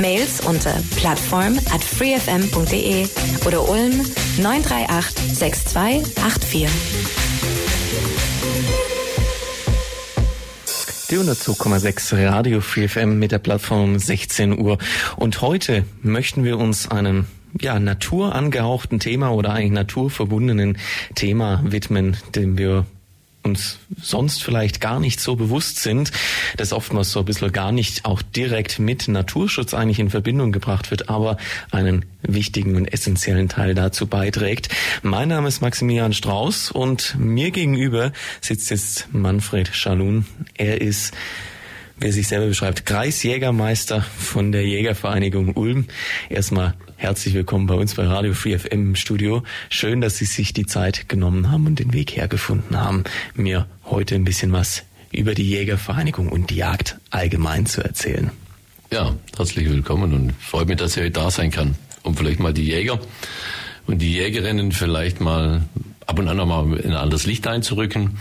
Mails unter plattform at freefm.de oder Ulm 938 6284. Die 102,6 Radio Free FM mit der Plattform 16 Uhr. Und heute möchten wir uns einem ja, naturangehauchten Thema oder eigentlich naturverbundenen Thema widmen, dem wir uns sonst vielleicht gar nicht so bewusst sind, dass oftmals so ein bisschen gar nicht auch direkt mit Naturschutz eigentlich in Verbindung gebracht wird, aber einen wichtigen und essentiellen Teil dazu beiträgt. Mein Name ist Maximilian Strauß und mir gegenüber sitzt jetzt Manfred Schalun. Er ist wer sich selber beschreibt, Kreisjägermeister von der Jägervereinigung Ulm. Erstmal herzlich willkommen bei uns bei Radio Free FM im Studio. Schön, dass Sie sich die Zeit genommen haben und den Weg hergefunden haben, mir heute ein bisschen was über die Jägervereinigung und die Jagd allgemein zu erzählen. Ja, herzlich willkommen und freut mich, dass ich heute da sein kann, um vielleicht mal die Jäger und die Jägerinnen vielleicht mal ab und an nochmal in ein anderes Licht einzurücken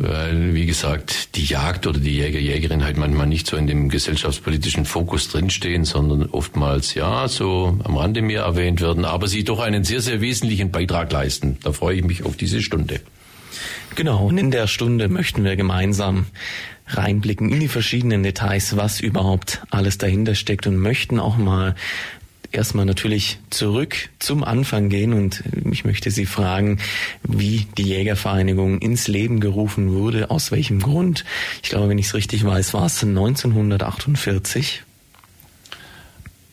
weil, wie gesagt, die Jagd oder die Jäger, Jägerin halt manchmal nicht so in dem gesellschaftspolitischen Fokus drinstehen, sondern oftmals, ja, so am Rande mehr erwähnt werden, aber sie doch einen sehr, sehr wesentlichen Beitrag leisten. Da freue ich mich auf diese Stunde. Genau, und in der Stunde möchten wir gemeinsam reinblicken in die verschiedenen Details, was überhaupt alles dahinter steckt und möchten auch mal erstmal natürlich zurück zum Anfang gehen und ich möchte Sie fragen, wie die Jägervereinigung ins Leben gerufen wurde, aus welchem Grund. Ich glaube, wenn ich es richtig weiß, war es 1948.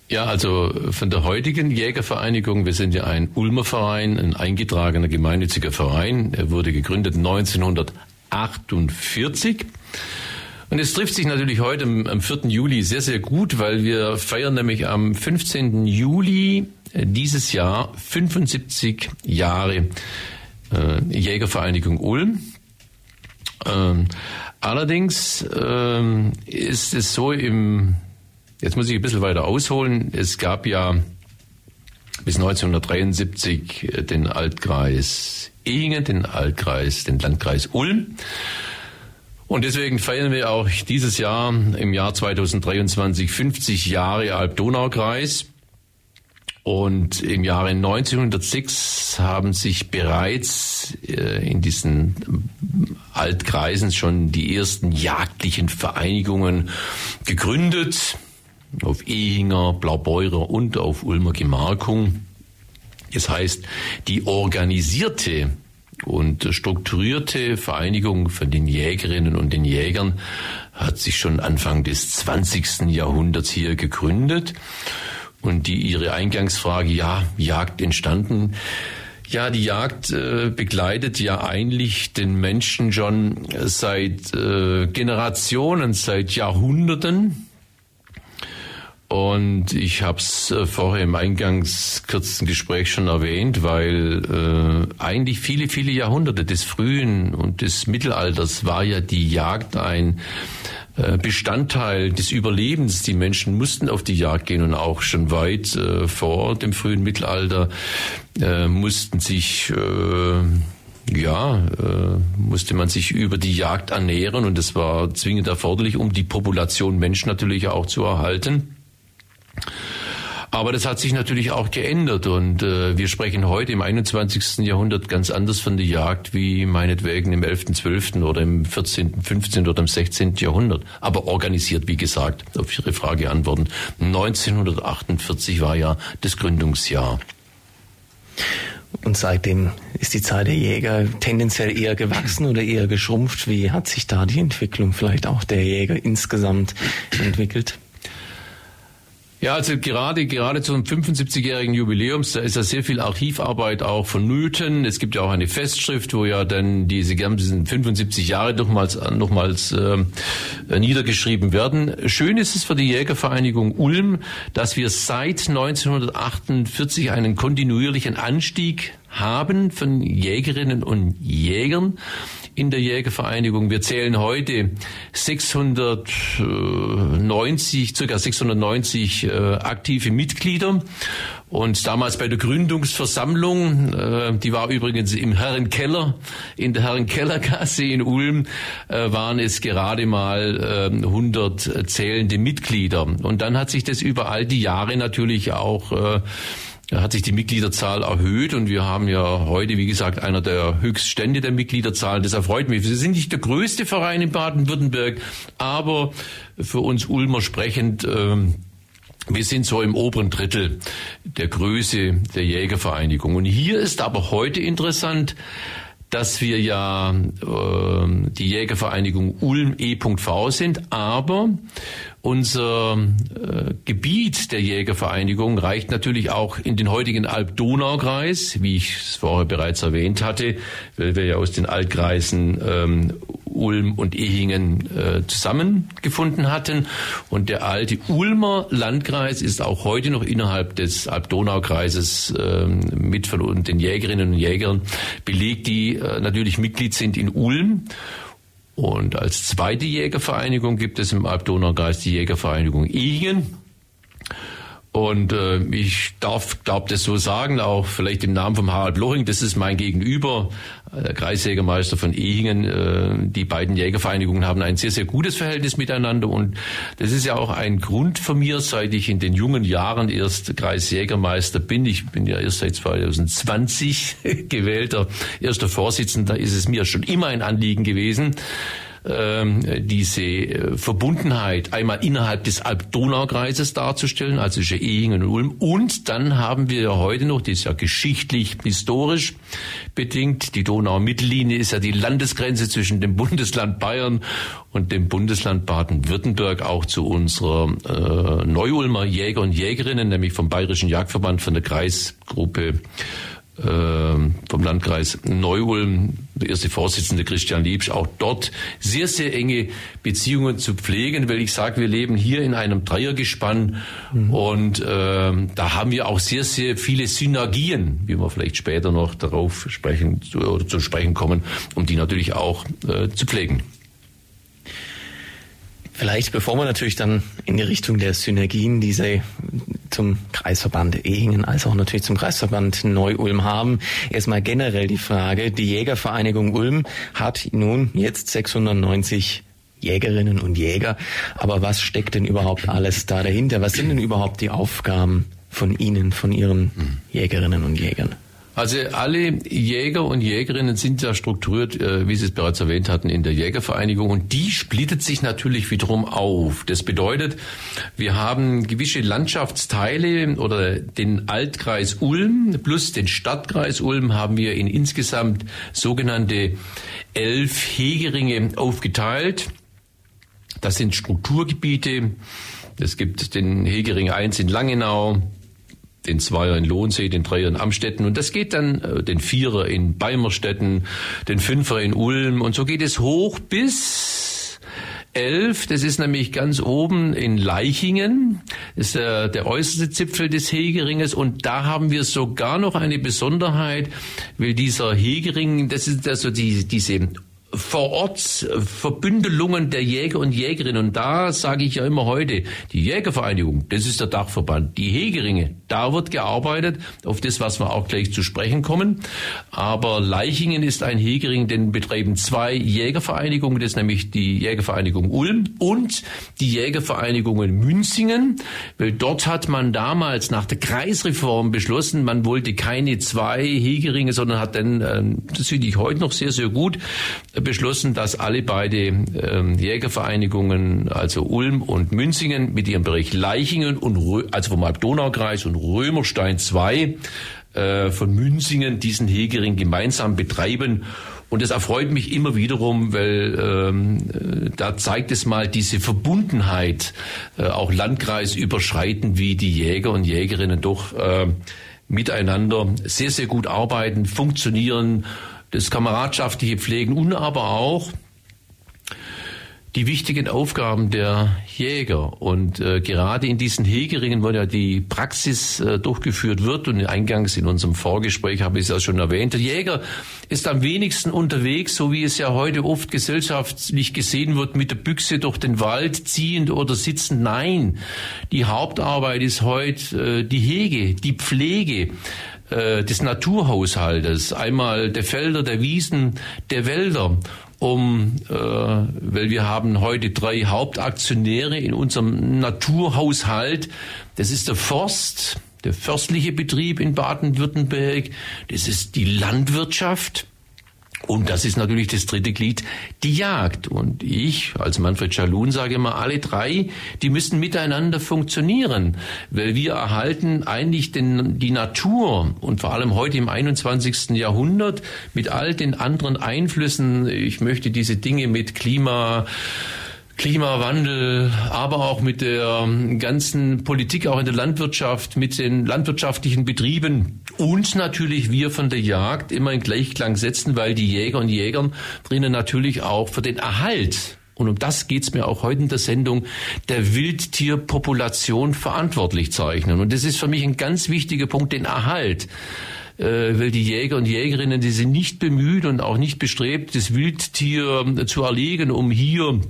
Ja, also von der heutigen Jägervereinigung, wir sind ja ein Ulmer Verein, ein eingetragener gemeinnütziger Verein. Er wurde gegründet 1948. Und es trifft sich natürlich heute am 4. Juli sehr, sehr gut, weil wir feiern nämlich am 15. Juli äh, dieses Jahr 75 Jahre äh, Jägervereinigung Ulm. Ähm, allerdings ähm, ist es so im, jetzt muss ich ein bisschen weiter ausholen, es gab ja bis 1973 äh, den Altkreis Ehingen, den Altkreis, den Landkreis Ulm. Und deswegen feiern wir auch dieses Jahr im Jahr 2023 50 Jahre Alb-Donau-Kreis. Und im Jahre 1906 haben sich bereits äh, in diesen Altkreisen schon die ersten jagdlichen Vereinigungen gegründet. Auf Ehinger, Blaubeurer und auf Ulmer Gemarkung. Das heißt, die organisierte und strukturierte Vereinigung von den Jägerinnen und den Jägern hat sich schon Anfang des 20. Jahrhunderts hier gegründet. Und die ihre Eingangsfrage, ja, Jagd entstanden. Ja, die Jagd äh, begleitet ja eigentlich den Menschen schon seit äh, Generationen, seit Jahrhunderten. Und ich habe es äh, vorher im eingangs kurzen Gespräch schon erwähnt, weil äh, eigentlich viele, viele Jahrhunderte des frühen und des Mittelalters war ja die Jagd ein äh, Bestandteil des Überlebens. Die Menschen mussten auf die Jagd gehen und auch schon weit äh, vor dem frühen Mittelalter äh, mussten sich äh, ja, äh, musste man sich über die Jagd ernähren und das war zwingend erforderlich, um die Population Mensch natürlich auch zu erhalten. Aber das hat sich natürlich auch geändert und äh, wir sprechen heute im 21. Jahrhundert ganz anders von der Jagd wie meinetwegen im 11., 12. oder im 14., 15. oder im 16. Jahrhundert. Aber organisiert, wie gesagt, auf Ihre Frage antworten. 1948 war ja das Gründungsjahr. Und seitdem ist die Zahl der Jäger tendenziell eher gewachsen oder eher geschrumpft. Wie hat sich da die Entwicklung vielleicht auch der Jäger insgesamt entwickelt? Ja, also gerade, gerade zum 75-jährigen Jubiläums, da ist ja sehr viel Archivarbeit auch vonnöten. Es gibt ja auch eine Festschrift, wo ja dann diese ganzen 75 Jahre nochmals, nochmals äh, niedergeschrieben werden. Schön ist es für die Jägervereinigung Ulm, dass wir seit 1948 einen kontinuierlichen Anstieg haben von Jägerinnen und Jägern in der Jägervereinigung. Wir zählen heute 690, circa 690 äh, aktive Mitglieder. Und damals bei der Gründungsversammlung, äh, die war übrigens im Herrenkeller, in der Herrenkellergasse in Ulm, äh, waren es gerade mal äh, 100 zählende Mitglieder. Und dann hat sich das über all die Jahre natürlich auch äh, hat sich die Mitgliederzahl erhöht und wir haben ja heute, wie gesagt, einer der Höchststände der Mitgliederzahl. Das erfreut mich. Wir sind nicht der größte Verein in Baden-Württemberg, aber für uns Ulmer sprechend, ähm, wir sind so im oberen Drittel der Größe der Jägervereinigung. Und hier ist aber heute interessant, dass wir ja äh, die Jägervereinigung Ulm E.V. sind, aber unser äh, Gebiet der Jägervereinigung reicht natürlich auch in den heutigen Alb-Donau-Kreis, wie ich es vorher bereits erwähnt hatte, weil wir ja aus den Altkreisen ähm, Ulm und Ehingen äh, zusammengefunden hatten. Und der alte Ulmer Landkreis ist auch heute noch innerhalb des Alb-Donau-Kreises ähm, mit von den Jägerinnen und Jägern belegt, die äh, natürlich Mitglied sind in Ulm. Und als zweite Jägervereinigung gibt es im Alb-Donau-Kreis die Jägervereinigung Ehingen. Und äh, ich darf, darf das so sagen, auch vielleicht im Namen von Harald Loching, das ist mein Gegenüber, äh, der Kreisjägermeister von Ehingen. Äh, die beiden Jägervereinigungen haben ein sehr, sehr gutes Verhältnis miteinander. Und das ist ja auch ein Grund von mir, seit ich in den jungen Jahren erst Kreisjägermeister bin. Ich bin ja erst seit 2020 gewählter erster Vorsitzender, ist es mir schon immer ein Anliegen gewesen, ähm, diese äh, Verbundenheit einmal innerhalb des Alb-Donau-Kreises darzustellen, also Ehingen und Ulm. Und dann haben wir ja heute noch, das ist ja geschichtlich, historisch bedingt, die Donau-Mittellinie ist ja die Landesgrenze zwischen dem Bundesland Bayern und dem Bundesland Baden-Württemberg auch zu unserer äh, Neu-Ulmer Jäger und Jägerinnen, nämlich vom Bayerischen Jagdverband, von der Kreisgruppe vom Landkreis Neu-Ulm, der erste Vorsitzende Christian Liebsch, auch dort sehr, sehr enge Beziehungen zu pflegen, weil ich sage, wir leben hier in einem Dreiergespann mhm. und ähm, da haben wir auch sehr, sehr viele Synergien, wie wir vielleicht später noch darauf sprechen oder zu sprechen kommen, um die natürlich auch äh, zu pflegen. Vielleicht, bevor wir natürlich dann in die Richtung der Synergien, die Sie zum Kreisverband Ehingen als auch natürlich zum Kreisverband Neu-Ulm haben, erstmal generell die Frage, die Jägervereinigung Ulm hat nun jetzt 690 Jägerinnen und Jäger, aber was steckt denn überhaupt alles da dahinter? Was sind denn überhaupt die Aufgaben von Ihnen, von Ihren hm. Jägerinnen und Jägern? Also alle Jäger und Jägerinnen sind ja strukturiert, äh, wie Sie es bereits erwähnt hatten, in der Jägervereinigung und die splittet sich natürlich wiederum auf. Das bedeutet, wir haben gewisse Landschaftsteile oder den Altkreis Ulm plus den Stadtkreis Ulm haben wir in insgesamt sogenannte elf Hegeringe aufgeteilt. Das sind Strukturgebiete. Es gibt den Hegering 1 in Langenau, den Zweier in Lohnsee, den Dreier in Amstetten. Und das geht dann äh, den Vierer in Beimerstetten, den Fünfer in Ulm. Und so geht es hoch bis elf. Das ist nämlich ganz oben in Leichingen, das ist der, der äußerste Zipfel des Hegeringes. Und da haben wir sogar noch eine Besonderheit, weil dieser Hegering, das ist also die, diese vor Ort Verbündelungen der Jäger und Jägerinnen. Und da sage ich ja immer heute, die Jägervereinigung, das ist der Dachverband. Die Hegeringe, da wird gearbeitet, auf das, was wir auch gleich zu sprechen kommen. Aber Leichingen ist ein Hegering, den betreiben zwei Jägervereinigungen, das ist nämlich die Jägervereinigung Ulm und die Jägervereinigung in Münzingen. Weil dort hat man damals nach der Kreisreform beschlossen, man wollte keine zwei Hegeringe, sondern hat dann, ähm, das finde ich heute noch sehr, sehr gut, beschlossen, dass alle beide ähm, Jägervereinigungen, also Ulm und Münzingen mit ihrem Bereich Leichingen und also vom Alb-Donau-Kreis und Römerstein 2 äh, von Münzingen diesen Hegering gemeinsam betreiben. Und das erfreut mich immer wiederum, weil ähm, äh, da zeigt es mal diese Verbundenheit, äh, auch landkreisüberschreitend, wie die Jäger und Jägerinnen doch äh, miteinander sehr, sehr gut arbeiten, funktionieren das kameradschaftliche Pflegen und aber auch die wichtigen Aufgaben der Jäger. Und äh, gerade in diesen Hegeringen, wo ja die Praxis äh, durchgeführt wird und eingangs in unserem Vorgespräch habe ich es ja schon erwähnt, der Jäger ist am wenigsten unterwegs, so wie es ja heute oft gesellschaftlich gesehen wird, mit der Büchse durch den Wald ziehend oder sitzend. Nein, die Hauptarbeit ist heute äh, die Hege, die Pflege äh, des Naturhaushaltes, einmal der Felder, der Wiesen, der Wälder um, äh, weil wir haben heute drei Hauptaktionäre in unserem Naturhaushalt. Das ist der Forst, der förstliche Betrieb in Baden-Württemberg, das ist die Landwirtschaft, und das ist natürlich das dritte Glied, die Jagd. Und ich als Manfred Schalun sage immer, alle drei, die müssen miteinander funktionieren, weil wir erhalten eigentlich den, die Natur und vor allem heute im 21. Jahrhundert mit all den anderen Einflüssen. Ich möchte diese Dinge mit Klima, Klimawandel, aber auch mit der ganzen Politik, auch in der Landwirtschaft, mit den landwirtschaftlichen Betrieben und natürlich wir von der Jagd immer in Gleichklang setzen, weil die Jäger und Jägern drinnen natürlich auch für den Erhalt und um das geht's mir auch heute in der Sendung, der Wildtierpopulation verantwortlich zeichnen. Und das ist für mich ein ganz wichtiger Punkt, den Erhalt äh, weil die Jäger und Jägerinnen, die sind nicht bemüht und auch nicht bestrebt, das Wildtier zu erlegen, um hier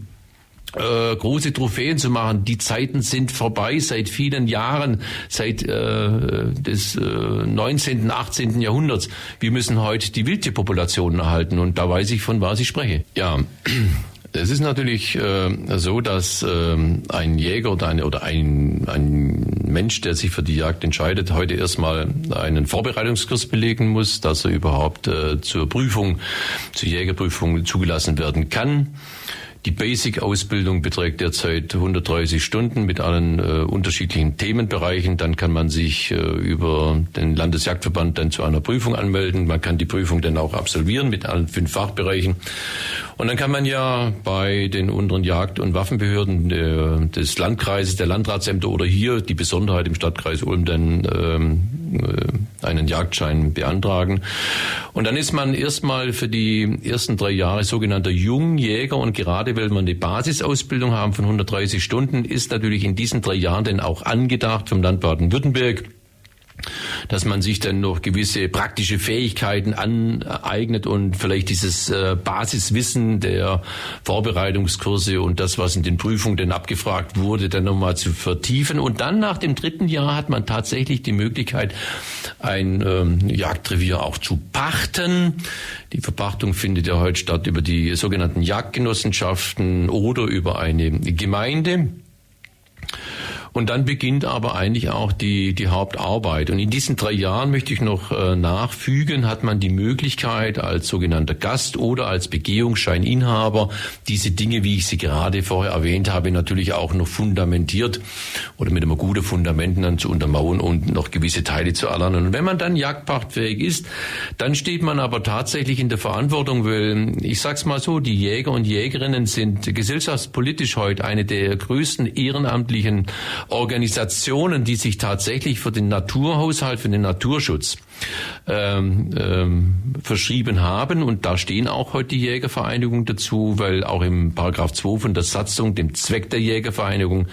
äh, große Trophäen zu machen. Die Zeiten sind vorbei seit vielen Jahren, seit äh, des äh, 19., 18. Jahrhunderts. Wir müssen heute die Wildtierpopulationen erhalten und da weiß ich, von was ich spreche. Ja. Es ist natürlich äh, so, dass äh, ein Jäger oder, ein, oder ein, ein Mensch, der sich für die Jagd entscheidet, heute erstmal einen Vorbereitungskurs belegen muss, dass er überhaupt äh, zur Prüfung, zur Jägerprüfung zugelassen werden kann. Die Basic-Ausbildung beträgt derzeit 130 Stunden mit allen äh, unterschiedlichen Themenbereichen. Dann kann man sich äh, über den Landesjagdverband dann zu einer Prüfung anmelden. Man kann die Prüfung dann auch absolvieren mit allen fünf Fachbereichen. Und dann kann man ja bei den unteren Jagd- und Waffenbehörden der, des Landkreises, der Landratsämter oder hier die Besonderheit im Stadtkreis Ulm dann ähm, äh, einen Jagdschein beantragen. Und dann ist man erstmal für die ersten drei Jahre sogenannter Jungjäger und gerade weil man eine Basisausbildung haben von 130 Stunden, ist natürlich in diesen drei Jahren denn auch angedacht vom Land Baden-Württemberg, dass man sich dann noch gewisse praktische Fähigkeiten aneignet und vielleicht dieses äh, Basiswissen der Vorbereitungskurse und das, was in den Prüfungen denn abgefragt wurde, dann nochmal zu vertiefen. Und dann nach dem dritten Jahr hat man tatsächlich die Möglichkeit, ein ähm, Jagdrevier auch zu pachten. Die Verpachtung findet ja heute statt über die sogenannten Jagdgenossenschaften oder über eine Gemeinde. Und dann beginnt aber eigentlich auch die, die Hauptarbeit. Und in diesen drei Jahren möchte ich noch äh, nachfügen, hat man die Möglichkeit als sogenannter Gast oder als Begehungsscheininhaber diese Dinge, wie ich sie gerade vorher erwähnt habe, natürlich auch noch fundamentiert oder mit einem guten Fundament dann zu untermauern und noch gewisse Teile zu erlernen. Und wenn man dann jagdpachtfähig ist, dann steht man aber tatsächlich in der Verantwortung, weil ich sag's mal so, die Jäger und Jägerinnen sind gesellschaftspolitisch heute eine der größten ehrenamtlichen Organisationen, die sich tatsächlich für den Naturhaushalt, für den Naturschutz ähm, ähm, verschrieben haben. Und da stehen auch heute die Jägervereinigungen dazu, weil auch im Paragraph 2 von der Satzung, dem Zweck der Jägervereinigung,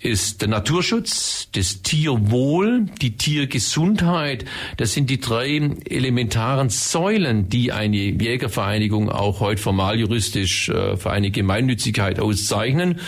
ist der Naturschutz, das Tierwohl, die Tiergesundheit. Das sind die drei elementaren Säulen, die eine Jägervereinigung auch heute formal juristisch äh, für eine Gemeinnützigkeit auszeichnen.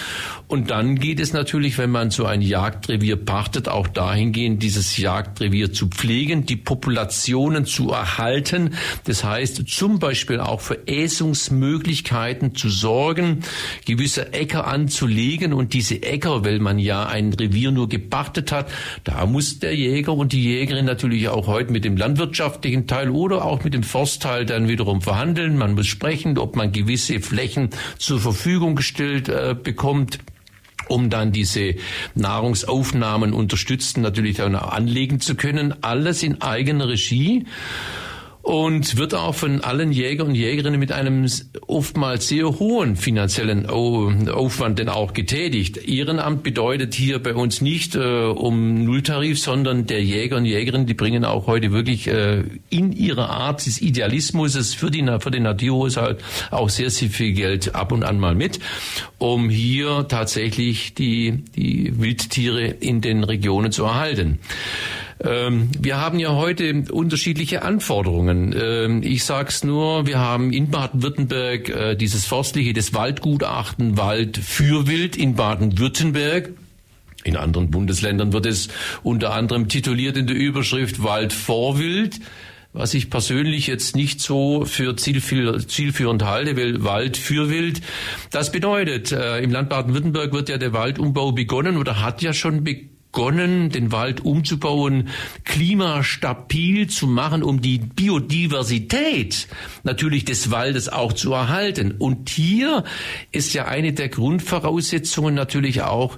Und dann geht es natürlich, wenn man so ein Jagdrevier pachtet, auch dahingehend, dieses Jagdrevier zu pflegen, die Populationen zu erhalten. Das heißt, zum Beispiel auch für Äsungsmöglichkeiten zu sorgen, gewisse Äcker anzulegen und diese Äcker, weil man ja ein Revier nur gepachtet hat, da muss der Jäger und die Jägerin natürlich auch heute mit dem landwirtschaftlichen Teil oder auch mit dem Forstteil dann wiederum verhandeln. Man muss sprechen, ob man gewisse Flächen zur Verfügung gestellt äh, bekommt um dann diese Nahrungsaufnahmen unterstützen, natürlich dann anlegen zu können. Alles in eigener Regie. Und wird auch von allen Jäger und Jägerinnen mit einem oftmals sehr hohen finanziellen Aufwand denn auch getätigt. Ehrenamt bedeutet hier bei uns nicht äh, um Nulltarif, sondern der Jäger und Jägerinnen, die bringen auch heute wirklich äh, in ihrer Art des Idealismus für, die, für den Naturhaushalt auch sehr, sehr viel Geld ab und an mal mit, um hier tatsächlich die, die Wildtiere in den Regionen zu erhalten. Ähm, wir haben ja heute unterschiedliche Anforderungen. Ähm, ich sag's nur, wir haben in Baden-Württemberg äh, dieses forstliche, das Waldgutachten Wald für Wild in Baden-Württemberg. In anderen Bundesländern wird es unter anderem tituliert in der Überschrift Wald vor Wild was ich persönlich jetzt nicht so für zielführend halte, weil Wald für Wild. Das bedeutet, äh, im Land Baden-Württemberg wird ja der Waldumbau begonnen oder hat ja schon begonnen begonnen, den Wald umzubauen, klimastabil zu machen, um die Biodiversität natürlich des Waldes auch zu erhalten. Und hier ist ja eine der Grundvoraussetzungen natürlich auch,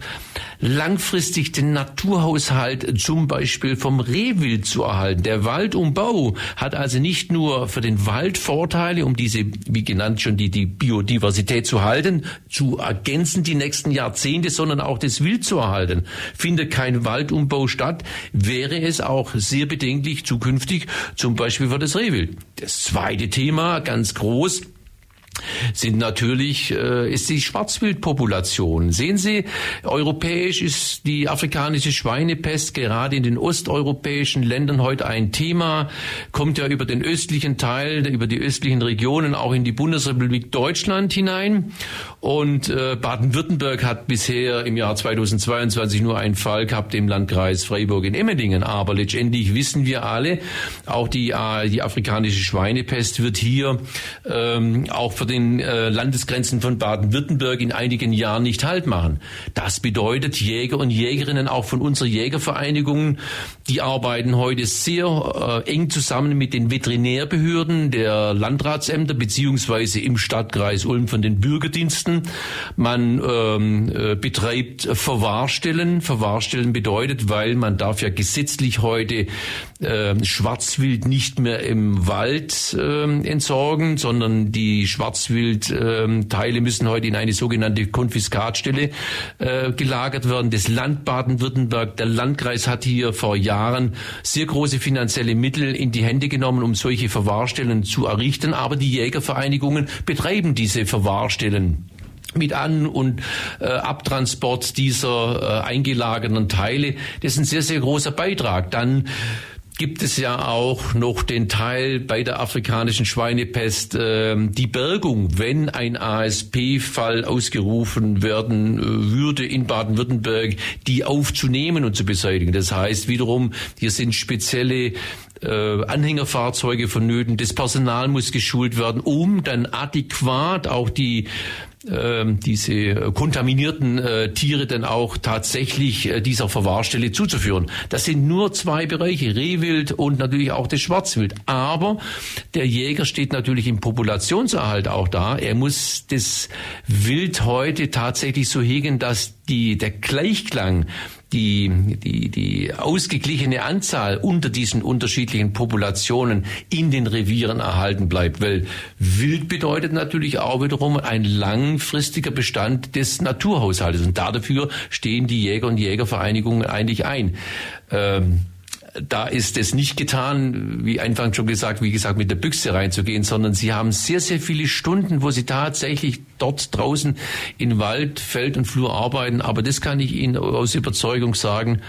langfristig den Naturhaushalt zum Beispiel vom Rehwild zu erhalten. Der Waldumbau hat also nicht nur für den Wald Vorteile, um diese, wie genannt schon, die, die Biodiversität zu halten, zu ergänzen die nächsten Jahrzehnte, sondern auch das Wild zu erhalten. Findet kein Waldumbau statt, wäre es auch sehr bedenklich zukünftig, zum Beispiel für das Rehwild. Das zweite Thema, ganz groß, sind natürlich äh, ist die Schwarzwildpopulation. Sehen Sie, europäisch ist die afrikanische Schweinepest gerade in den osteuropäischen Ländern heute ein Thema, kommt ja über den östlichen Teil, über die östlichen Regionen auch in die Bundesrepublik Deutschland hinein und äh, Baden-Württemberg hat bisher im Jahr 2022 nur einen Fall gehabt im Landkreis Freiburg in Emmendingen, aber letztendlich wissen wir alle, auch die äh, die afrikanische Schweinepest wird hier ähm, auch für den äh, Landesgrenzen von Baden-Württemberg in einigen Jahren nicht Halt machen. Das bedeutet, Jäger und Jägerinnen auch von unserer Jägervereinigung, die arbeiten heute sehr äh, eng zusammen mit den Veterinärbehörden der Landratsämter beziehungsweise im Stadtkreis Ulm von den Bürgerdiensten. Man ähm, äh, betreibt Verwahrstellen. Verwahrstellen bedeutet, weil man darf ja gesetzlich heute äh, Schwarzwild nicht mehr im Wald äh, entsorgen, sondern die Schwarz Schwarzwildteile ähm, müssen heute in eine sogenannte Konfiskatstelle äh, gelagert werden. Das Land Baden-Württemberg, der Landkreis hat hier vor Jahren sehr große finanzielle Mittel in die Hände genommen, um solche Verwahrstellen zu errichten. Aber die Jägervereinigungen betreiben diese Verwahrstellen mit An- und äh, Abtransport dieser äh, eingelagerten Teile. Das ist ein sehr, sehr großer Beitrag. Dann gibt es ja auch noch den Teil bei der afrikanischen Schweinepest, äh, die Bergung, wenn ein ASP-Fall ausgerufen werden äh, würde in Baden-Württemberg, die aufzunehmen und zu beseitigen. Das heißt wiederum, hier sind spezielle äh, Anhängerfahrzeuge vonnöten, das Personal muss geschult werden, um dann adäquat auch die ähm, diese kontaminierten äh, Tiere dann auch tatsächlich äh, dieser Verwahrstelle zuzuführen. Das sind nur zwei Bereiche, Rehwild und natürlich auch das Schwarzwild. Aber der Jäger steht natürlich im Populationserhalt auch da. Er muss das Wild heute tatsächlich so hegen, dass die, der Gleichklang die, die, die ausgeglichene Anzahl unter diesen unterschiedlichen Populationen in den Revieren erhalten bleibt. Weil wild bedeutet natürlich auch wiederum ein langfristiger Bestand des Naturhaushaltes. Und dafür stehen die Jäger und Jägervereinigungen eigentlich ein. Ähm, da ist es nicht getan, wie Anfang schon gesagt, wie gesagt, mit der Büchse reinzugehen, sondern sie haben sehr, sehr viele Stunden, wo sie tatsächlich dort draußen in Wald, Feld und Flur arbeiten. Aber das kann ich Ihnen aus Überzeugung sagen.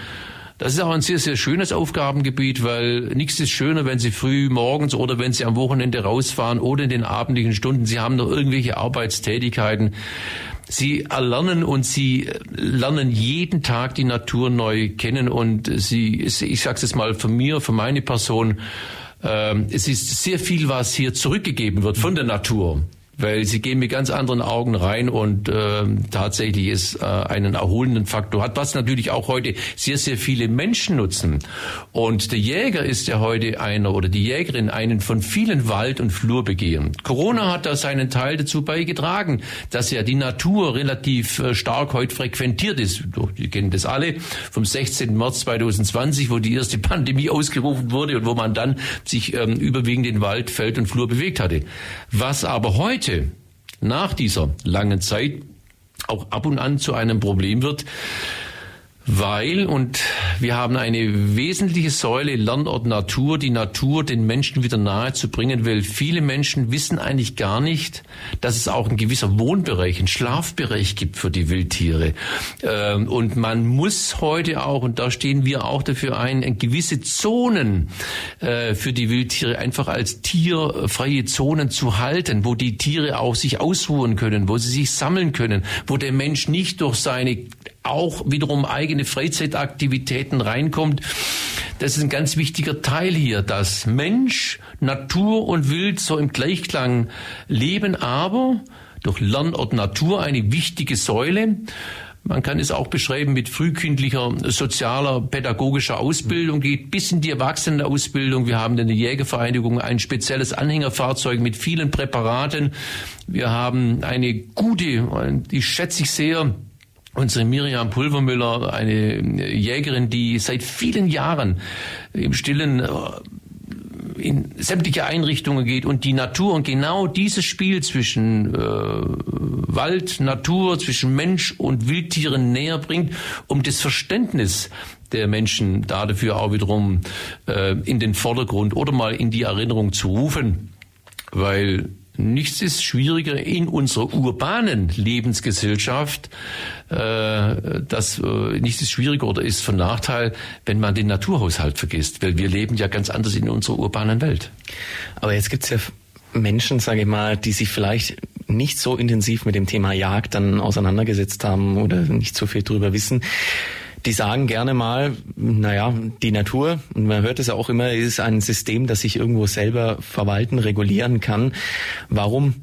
Das ist auch ein sehr, sehr schönes Aufgabengebiet, weil nichts ist schöner, wenn Sie früh morgens oder wenn Sie am Wochenende rausfahren oder in den abendlichen Stunden. Sie haben noch irgendwelche Arbeitstätigkeiten. Sie erlernen und Sie lernen jeden Tag die Natur neu kennen und Sie, ich sage es mal von mir, von meiner Person, äh, es ist sehr viel, was hier zurückgegeben wird von der Natur. Weil sie gehen mit ganz anderen Augen rein und äh, tatsächlich ist äh, einen erholenden Faktor hat, was natürlich auch heute sehr, sehr viele Menschen nutzen. Und der Jäger ist ja heute einer oder die Jägerin einen von vielen Wald- und Flurbegehen. Corona hat da seinen Teil dazu beigetragen, dass ja die Natur relativ äh, stark heute frequentiert ist. Wir kennen das alle vom 16. März 2020, wo die erste Pandemie ausgerufen wurde und wo man dann sich ähm, überwiegend in Wald, Feld und Flur bewegt hatte. Was aber heute nach dieser langen Zeit auch ab und an zu einem Problem wird, weil, und wir haben eine wesentliche Säule Lernort Natur, die Natur den Menschen wieder nahe zu bringen, weil viele Menschen wissen eigentlich gar nicht, dass es auch ein gewisser Wohnbereich, ein Schlafbereich gibt für die Wildtiere. Ähm, und man muss heute auch, und da stehen wir auch dafür ein, gewisse Zonen äh, für die Wildtiere einfach als tierfreie Zonen zu halten, wo die Tiere auch sich ausruhen können, wo sie sich sammeln können, wo der Mensch nicht durch seine auch wiederum eigene Freizeitaktivitäten reinkommt. Das ist ein ganz wichtiger Teil hier, dass Mensch, Natur und Wild so im Gleichklang leben, aber durch Lernort Natur eine wichtige Säule. Man kann es auch beschreiben mit frühkindlicher sozialer, pädagogischer Ausbildung, geht bis in die Erwachsenenausbildung. Wir haben in der Jägervereinigung ein spezielles Anhängerfahrzeug mit vielen Präparaten. Wir haben eine gute, die schätze ich sehr, Unsere Miriam Pulvermüller, eine Jägerin, die seit vielen Jahren im Stillen äh, in sämtliche Einrichtungen geht und die Natur und genau dieses Spiel zwischen äh, Wald, Natur, zwischen Mensch und Wildtieren näher bringt, um das Verständnis der Menschen da dafür auch wiederum äh, in den Vordergrund oder mal in die Erinnerung zu rufen, weil Nichts ist schwieriger in unserer urbanen Lebensgesellschaft. Äh, das äh, nichts ist schwieriger oder ist von Nachteil, wenn man den Naturhaushalt vergisst, weil wir leben ja ganz anders in unserer urbanen Welt. Aber jetzt gibt's ja Menschen, sage ich mal, die sich vielleicht nicht so intensiv mit dem Thema Jagd dann auseinandergesetzt haben oder nicht so viel drüber wissen die sagen gerne mal, naja, die Natur, und man hört es ja auch immer, ist ein System, das sich irgendwo selber verwalten, regulieren kann. Warum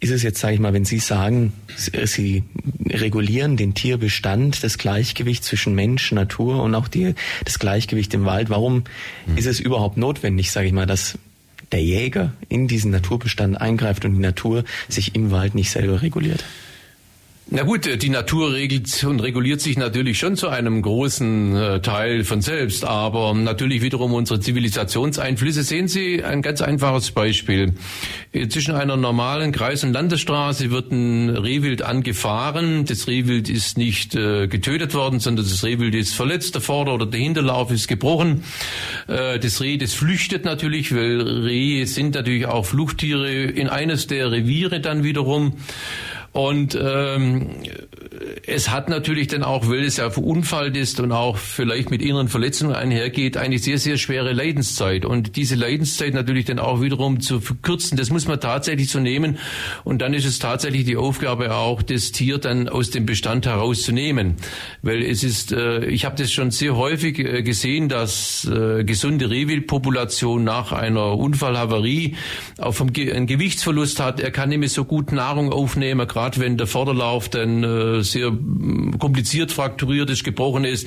ist es jetzt, sage ich mal, wenn Sie sagen, Sie regulieren den Tierbestand, das Gleichgewicht zwischen Mensch, Natur und auch die, das Gleichgewicht im Wald, warum hm. ist es überhaupt notwendig, sage ich mal, dass der Jäger in diesen Naturbestand eingreift und die Natur sich im Wald nicht selber reguliert? Na gut, äh, die Natur regelt und reguliert sich natürlich schon zu einem großen äh, Teil von selbst, aber natürlich wiederum unsere Zivilisationseinflüsse. Sehen Sie ein ganz einfaches Beispiel. Äh, zwischen einer normalen Kreis- und Landesstraße wird ein Rehwild angefahren. Das Rehwild ist nicht getötet worden, sondern das Rehwild ist verletzt. Der Vorder- oder der Hinterlauf ist gebrochen. das Reh, das flüchtet natürlich, weil Rehe sind natürlich auch Fluchttiere in eines der Reviere dann wiederum. Und ähm, es hat natürlich dann auch, weil es ja verunfallt ist und auch vielleicht mit inneren Verletzungen einhergeht, eine sehr, sehr schwere Leidenszeit. Und diese Leidenszeit natürlich dann auch wiederum zu verkürzen, das muss man tatsächlich so nehmen. Und dann ist es tatsächlich die Aufgabe auch, das Tier dann aus dem Bestand herauszunehmen. Weil es ist, äh, ich habe das schon sehr häufig äh, gesehen, dass äh, gesunde Rehwildpopulation nach einer Unfallhavarie auch vom Ge einen Gewichtsverlust hat. Er kann nicht mehr so gut Nahrung aufnehmen, gerade wenn der Vorderlauf dann äh, sehr mm, kompliziert frakturiert ist, gebrochen ist.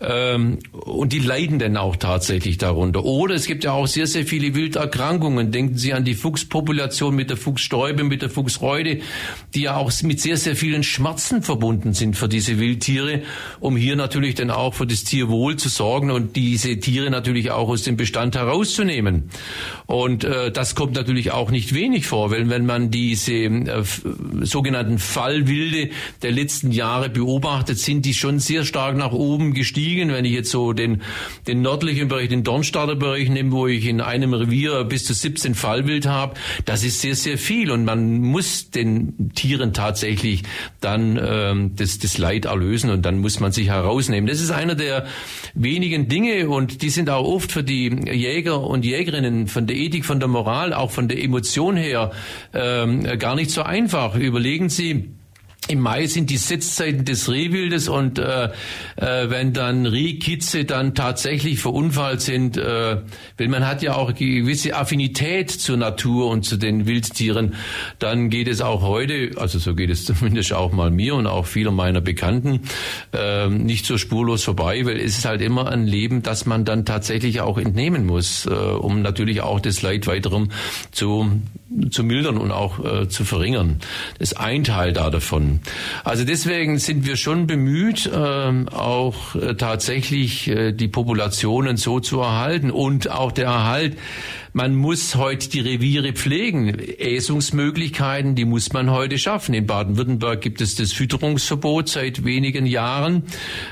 Ähm, und die leiden dann auch tatsächlich darunter. Oder es gibt ja auch sehr, sehr viele Wilderkrankungen. Denken Sie an die Fuchspopulation mit der Fuchsstäube, mit der Fuchsreude, die ja auch mit sehr, sehr vielen Schmerzen verbunden sind für diese Wildtiere, um hier natürlich dann auch für das Tierwohl zu sorgen und diese Tiere natürlich auch aus dem Bestand herauszunehmen. Und äh, das kommt natürlich auch nicht wenig vor, weil wenn man diese äh, sogenannten sogenannten Fallwilde der letzten Jahre beobachtet, sind die schon sehr stark nach oben gestiegen. Wenn ich jetzt so den, den nördlichen Bereich, den Dornstadter Bereich nehme, wo ich in einem Revier bis zu 17 Fallwild habe, das ist sehr, sehr viel. Und man muss den Tieren tatsächlich dann ähm, das, das Leid erlösen und dann muss man sich herausnehmen. Das ist einer der wenigen Dinge und die sind auch oft für die Jäger und Jägerinnen von der Ethik, von der Moral, auch von der Emotion her ähm, gar nicht so einfach. Überlegen überlegen Sie, im Mai sind die Setzzeiten des Rehwildes und äh, äh, wenn dann Rehkitze dann tatsächlich verunfallt sind, äh, weil man hat ja auch gewisse Affinität zur Natur und zu den Wildtieren, dann geht es auch heute, also so geht es zumindest auch mal mir und auch vieler meiner Bekannten, äh, nicht so spurlos vorbei, weil es ist halt immer ein Leben, das man dann tatsächlich auch entnehmen muss, äh, um natürlich auch das Leid weiterum zu zu mildern und auch äh, zu verringern. Das ist ein Teil da davon. Also deswegen sind wir schon bemüht, äh, auch äh, tatsächlich äh, die Populationen so zu erhalten und auch der Erhalt man muss heute die Reviere pflegen. Äsungsmöglichkeiten, die muss man heute schaffen. In Baden-Württemberg gibt es das Fütterungsverbot seit wenigen Jahren.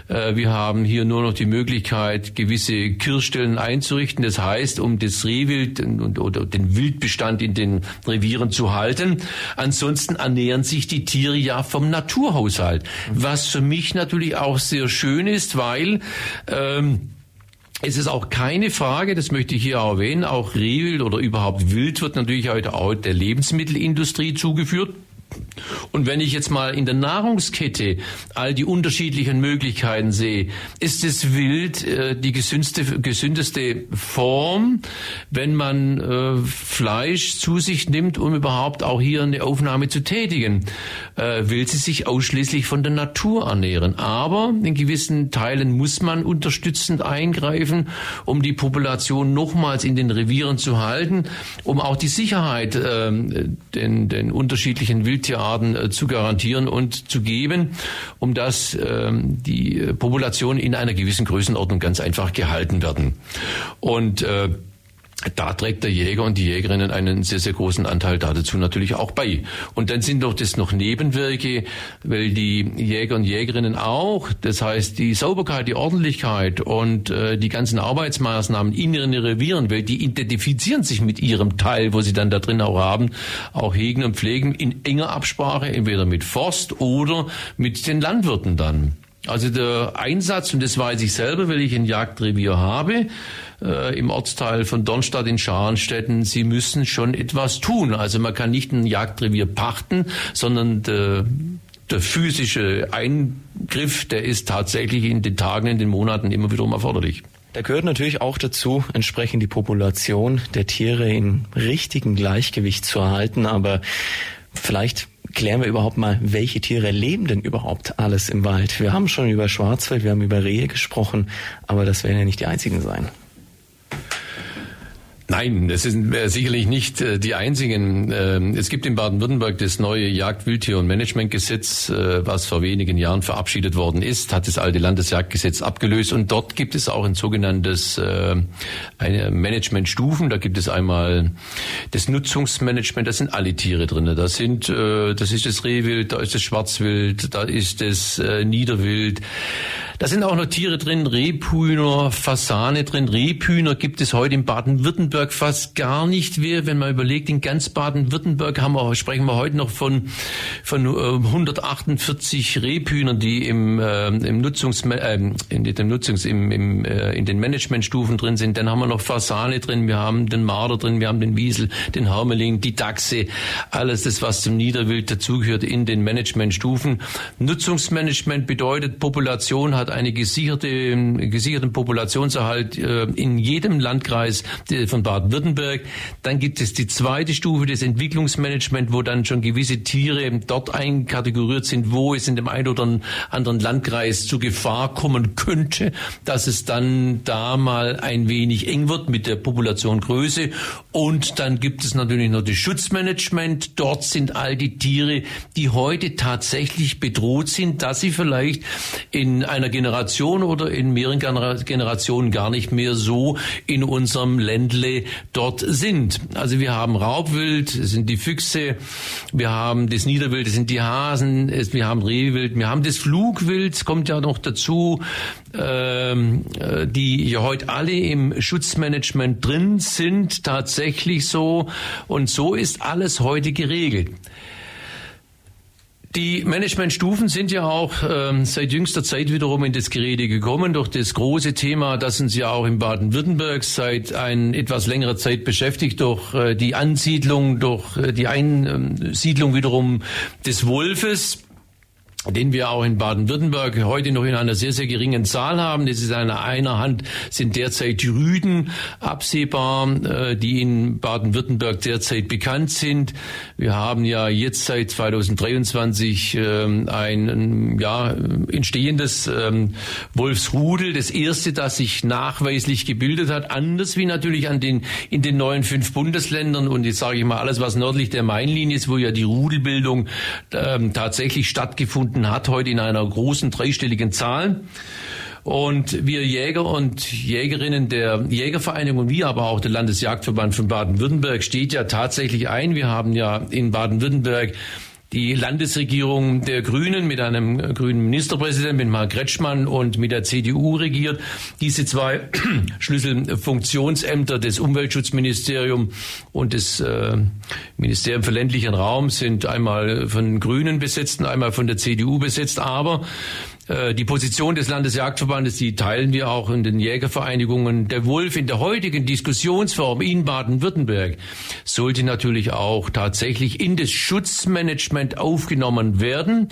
Äh, wir haben hier nur noch die Möglichkeit, gewisse Kirchstellen einzurichten. Das heißt, um das Rehwild oder den Wildbestand in den Revieren zu halten. Ansonsten ernähren sich die Tiere ja vom Naturhaushalt. Was für mich natürlich auch sehr schön ist, weil ähm, es ist auch keine Frage, das möchte ich hier erwähnen, auch Rehwild oder überhaupt Wild wird natürlich heute auch der Lebensmittelindustrie zugeführt. Und wenn ich jetzt mal in der Nahrungskette all die unterschiedlichen Möglichkeiten sehe, ist es wild äh, die gesündeste, gesündeste Form, wenn man äh, Fleisch zu sich nimmt, um überhaupt auch hier eine Aufnahme zu tätigen. Äh, will sie sich ausschließlich von der Natur ernähren. Aber in gewissen Teilen muss man unterstützend eingreifen, um die Population nochmals in den Revieren zu halten, um auch die Sicherheit äh, den, den unterschiedlichen Wildtieren Arten äh, zu garantieren und zu geben, um dass ähm, die Population in einer gewissen Größenordnung ganz einfach gehalten werden. Und äh, da trägt der Jäger und die Jägerinnen einen sehr, sehr großen Anteil dazu natürlich auch bei. Und dann sind doch das noch Nebenwirke, weil die Jäger und Jägerinnen auch, das heißt die Sauberkeit, die Ordentlichkeit und äh, die ganzen Arbeitsmaßnahmen in ihren Revieren, weil die identifizieren sich mit ihrem Teil, wo sie dann da drin auch haben, auch hegen und pflegen in enger Absprache, entweder mit Forst oder mit den Landwirten dann. Also der Einsatz, und das weiß ich selber, weil ich ein Jagdrevier habe, äh, im Ortsteil von Dornstadt in Scharenstetten, sie müssen schon etwas tun. Also man kann nicht ein Jagdrevier pachten, sondern der, der physische Eingriff, der ist tatsächlich in den Tagen, in den Monaten immer wiederum erforderlich. Da gehört natürlich auch dazu, entsprechend die Population der Tiere in richtigen Gleichgewicht zu erhalten, aber vielleicht klären wir überhaupt mal, welche Tiere leben denn überhaupt alles im Wald? Wir haben schon über Schwarzwald, wir haben über Rehe gesprochen, aber das werden ja nicht die einzigen sein. Nein, das sind äh, sicherlich nicht äh, die einzigen. Ähm, es gibt in Baden-Württemberg das neue Jagd-, Wildtier- und Managementgesetz, äh, was vor wenigen Jahren verabschiedet worden ist, hat das alte Landesjagdgesetz abgelöst und dort gibt es auch ein sogenanntes Managementstufen. Da gibt es einmal das Nutzungsmanagement, da sind alle Tiere drin. Da sind, das ist das Rehwild, da ist das Schwarzwild, da ist das Niederwild. Da sind auch noch Tiere drin, Rebhühner, Fasane drin. Rebhühner gibt es heute in Baden-Württemberg fast gar nicht mehr. Wenn man überlegt, in ganz Baden-Württemberg haben wir, sprechen wir heute noch von, von 148 äh, Rebhühnern, die im, äh, im Nutzungs, äh, in dem Nutzungs, im, im, äh, in den Managementstufen drin sind. Dann haben wir noch Fasane drin, wir haben den Marder drin, wir haben den Wiesel, den Hermeling, die Dachse, alles das, was zum Niederwild dazugehört in den Managementstufen. Nutzungsmanagement bedeutet, Population hat eine gesicherte, gesicherten Populationserhalt äh, in jedem Landkreis von Baden-Württemberg. Dann gibt es die zweite Stufe des Entwicklungsmanagement, wo dann schon gewisse Tiere dort einkategoriert sind, wo es in dem einen oder anderen Landkreis zu Gefahr kommen könnte, dass es dann da mal ein wenig eng wird mit der Populationgröße. Und dann gibt es natürlich noch das Schutzmanagement. Dort sind all die Tiere, die heute tatsächlich bedroht sind, dass sie vielleicht in einer Generation oder in mehreren Generationen gar nicht mehr so in unserem Ländle dort sind. Also wir haben Raubwild, das sind die Füchse, wir haben das Niederwild, das sind die Hasen, wir haben Rehwild, wir haben das Flugwild, kommt ja noch dazu, ähm, äh, die ja heute alle im Schutzmanagement drin sind, tatsächlich so. Und so ist alles heute geregelt. Die Managementstufen sind ja auch ähm, seit jüngster Zeit wiederum in das Gerede gekommen durch das große Thema, das uns ja auch in Baden-Württemberg seit ein etwas längerer Zeit beschäftigt, durch äh, die Ansiedlung, durch äh, die Einsiedlung wiederum des Wolfes. Den wir auch in Baden-Württemberg heute noch in einer sehr, sehr geringen Zahl haben. Das ist eine einer Hand sind derzeit die Rüden absehbar, äh, die in Baden-Württemberg derzeit bekannt sind. Wir haben ja jetzt seit 2023 ähm, ein ja, entstehendes ähm, Wolfsrudel, das erste, das sich nachweislich gebildet hat, anders wie natürlich an den, in den neuen fünf Bundesländern und jetzt sage ich mal alles, was nördlich der Mainlinie ist, wo ja die Rudelbildung ähm, tatsächlich stattgefunden gefunden hat, heute in einer großen dreistelligen Zahl. Und wir Jäger und Jägerinnen der Jägervereinigung, wie aber auch der Landesjagdverband von Baden-Württemberg steht ja tatsächlich ein. Wir haben ja in Baden-Württemberg die Landesregierung der Grünen mit einem grünen Ministerpräsidenten, mit Mark Kretschmann und mit der CDU regiert. Diese zwei Schlüsselfunktionsämter des Umweltschutzministeriums und des äh, Ministerium für ländlichen Raum sind einmal von Grünen besetzt und einmal von der CDU besetzt. Aber die Position des Landesjagdverbandes, die teilen wir auch in den Jägervereinigungen. Der Wolf in der heutigen Diskussionsform in Baden-Württemberg sollte natürlich auch tatsächlich in das Schutzmanagement aufgenommen werden,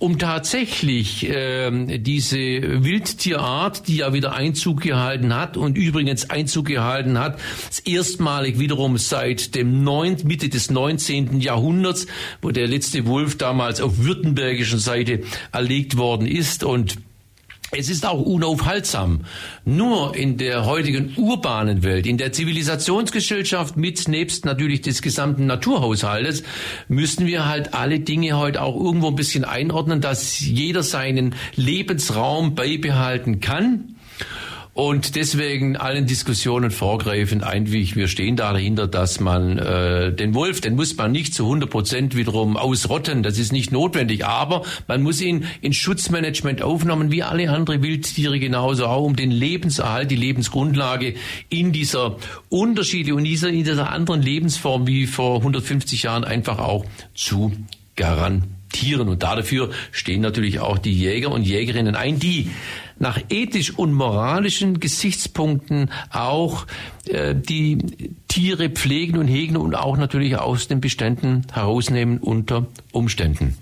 um tatsächlich äh, diese Wildtierart, die ja wieder Einzug gehalten hat und übrigens Einzug gehalten hat, erstmalig wiederum seit dem 9, Mitte des 19. Jahrhunderts, wo der letzte Wolf damals auf württembergischen Seite erlegt worden ist, ist und es ist auch unaufhaltsam. Nur in der heutigen urbanen Welt, in der Zivilisationsgesellschaft mit nebst natürlich des gesamten Naturhaushaltes, müssen wir halt alle Dinge heute auch irgendwo ein bisschen einordnen, dass jeder seinen Lebensraum beibehalten kann und deswegen allen Diskussionen vorgreifend eigentlich, wir stehen da dahinter, dass man äh, den Wolf, den muss man nicht zu 100 Prozent wiederum ausrotten, das ist nicht notwendig, aber man muss ihn in Schutzmanagement aufnehmen, wie alle andere Wildtiere genauso auch, um den Lebenserhalt, die Lebensgrundlage in dieser Unterschiede und dieser, in dieser anderen Lebensform wie vor 150 Jahren einfach auch zu garantieren. Und dafür stehen natürlich auch die Jäger und Jägerinnen ein, die nach ethisch und moralischen Gesichtspunkten auch äh, die Tiere pflegen und hegen und auch natürlich aus den Beständen herausnehmen unter Umständen.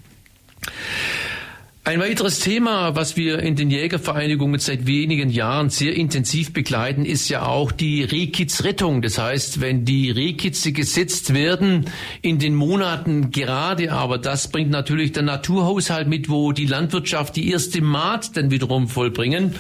Ein weiteres Thema, was wir in den Jägervereinigungen seit wenigen Jahren sehr intensiv begleiten, ist ja auch die Rehkitzrettung. Das heißt, wenn die Rehkitze gesetzt werden in den Monaten gerade, aber das bringt natürlich der Naturhaushalt mit, wo die Landwirtschaft die erste Maat dann wiederum vollbringen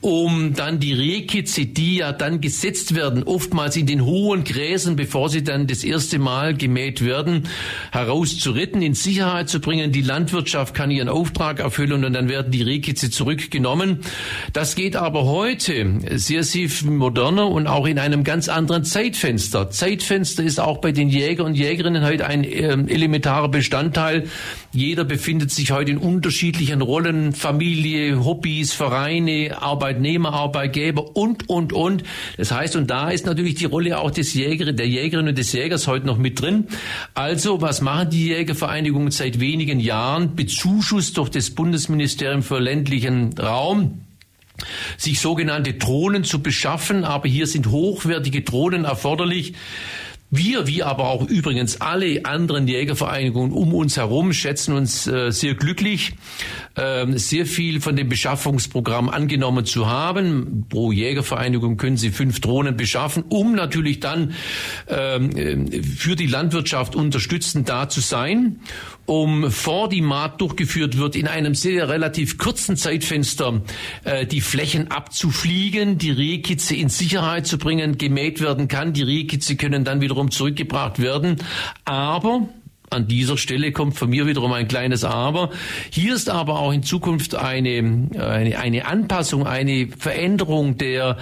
um dann die Rehkitze, die ja dann gesetzt werden, oftmals in den hohen Gräsern, bevor sie dann das erste Mal gemäht werden, herauszuretten, in Sicherheit zu bringen. Die Landwirtschaft kann ihren Auftrag erfüllen und dann werden die Rehkitze zurückgenommen. Das geht aber heute sehr, sehr moderner und auch in einem ganz anderen Zeitfenster. Zeitfenster ist auch bei den Jäger und Jägerinnen heute ein äh, elementarer Bestandteil. Jeder befindet sich heute in unterschiedlichen Rollen, Familie, Hobbys, Vereine, Arbeit Arbeitnehmer, Arbeitgeber und, und, und. Das heißt, und da ist natürlich die Rolle auch des Jäger, der Jägerin und des Jägers heute noch mit drin. Also, was machen die Jägervereinigungen seit wenigen Jahren? Bezuschusst durch das Bundesministerium für ländlichen Raum sich sogenannte Drohnen zu beschaffen, aber hier sind hochwertige Drohnen erforderlich. Wir, wie aber auch übrigens alle anderen Jägervereinigungen um uns herum, schätzen uns äh, sehr glücklich, äh, sehr viel von dem Beschaffungsprogramm angenommen zu haben. Pro Jägervereinigung können Sie fünf Drohnen beschaffen, um natürlich dann äh, für die Landwirtschaft unterstützend da zu sein um vor die Maat durchgeführt wird, in einem sehr relativ kurzen Zeitfenster äh, die Flächen abzufliegen, die Rehkitze in Sicherheit zu bringen, gemäht werden kann. Die Rehkitze können dann wiederum zurückgebracht werden. Aber an dieser Stelle kommt von mir wiederum ein kleines Aber. Hier ist aber auch in Zukunft eine, eine, eine Anpassung, eine Veränderung der,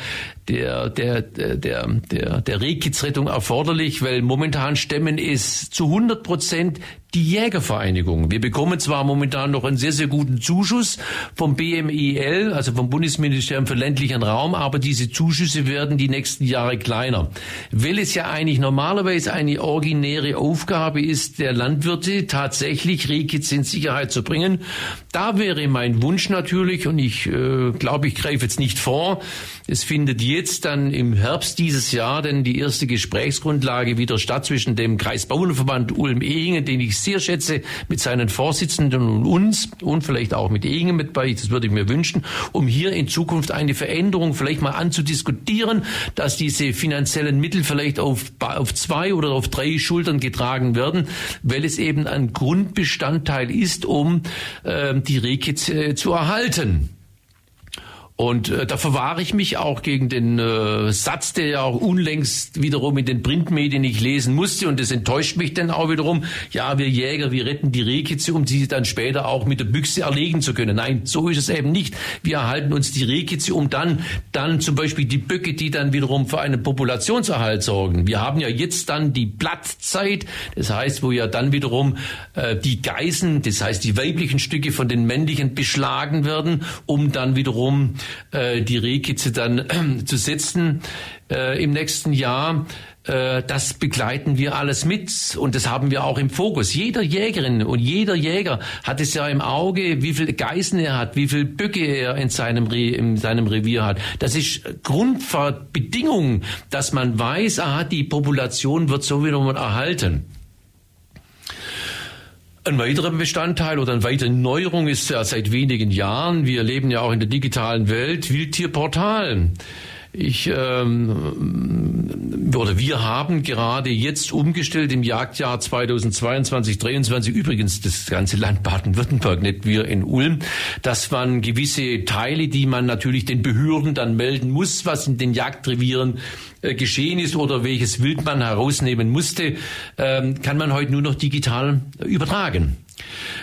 der, der, der, der, der Rehkitzrettung erforderlich, weil momentan stemmen es zu 100 Prozent die Jägervereinigung. Wir bekommen zwar momentan noch einen sehr, sehr guten Zuschuss vom BMIL, also vom Bundesministerium für ländlichen Raum, aber diese Zuschüsse werden die nächsten Jahre kleiner. Weil es ja eigentlich normalerweise eine originäre Aufgabe ist, der Landwirte tatsächlich Rehkitz in Sicherheit zu bringen. Da wäre mein Wunsch natürlich, und ich äh, glaube, ich greife jetzt nicht vor, es findet jeder jetzt dann im Herbst dieses Jahr denn die erste Gesprächsgrundlage wieder statt zwischen dem Kreisbauernverband Ulm-Ehingen, den ich sehr schätze, mit seinen Vorsitzenden und uns und vielleicht auch mit Ehingen mit bei, das würde ich mir wünschen, um hier in Zukunft eine Veränderung vielleicht mal anzudiskutieren, dass diese finanziellen Mittel vielleicht auf, auf zwei oder auf drei Schultern getragen werden, weil es eben ein Grundbestandteil ist, um äh, die Rehkids äh, zu erhalten. Und äh, da verwahre ich mich auch gegen den äh, Satz, der ja auch unlängst wiederum in den Printmedien nicht lesen musste. Und das enttäuscht mich dann auch wiederum. Ja, wir Jäger, wir retten die Rehkitze, um sie dann später auch mit der Büchse erlegen zu können. Nein, so ist es eben nicht. Wir erhalten uns die Rehkitze, um dann, dann zum Beispiel die Böcke, die dann wiederum für einen Populationserhalt sorgen. Wir haben ja jetzt dann die Blattzeit. Das heißt, wo ja dann wiederum äh, die Geißen, das heißt die weiblichen Stücke von den männlichen beschlagen werden, um dann wiederum äh, die Rehkitze dann äh, zu setzen äh, im nächsten Jahr. Das begleiten wir alles mit und das haben wir auch im Fokus. Jeder Jägerin und jeder Jäger hat es ja im Auge, wie viel Geißen er hat, wie viel Böcke er in seinem, Re in seinem Revier hat. Das ist Grundbedingung, dass man weiß, aha, die Population wird so wiederum erhalten. Ein weiterer Bestandteil oder eine weitere Neuerung ist ja seit wenigen Jahren, wir leben ja auch in der digitalen Welt, Wildtierportal. Ich ähm, oder wir haben gerade jetzt umgestellt im Jagdjahr 2022, 23 übrigens das ganze Land Baden-Württemberg, nicht wir in Ulm, dass man gewisse Teile, die man natürlich den Behörden dann melden muss, was in den Jagdrevieren äh, geschehen ist oder welches Wild man herausnehmen musste, ähm, kann man heute nur noch digital übertragen.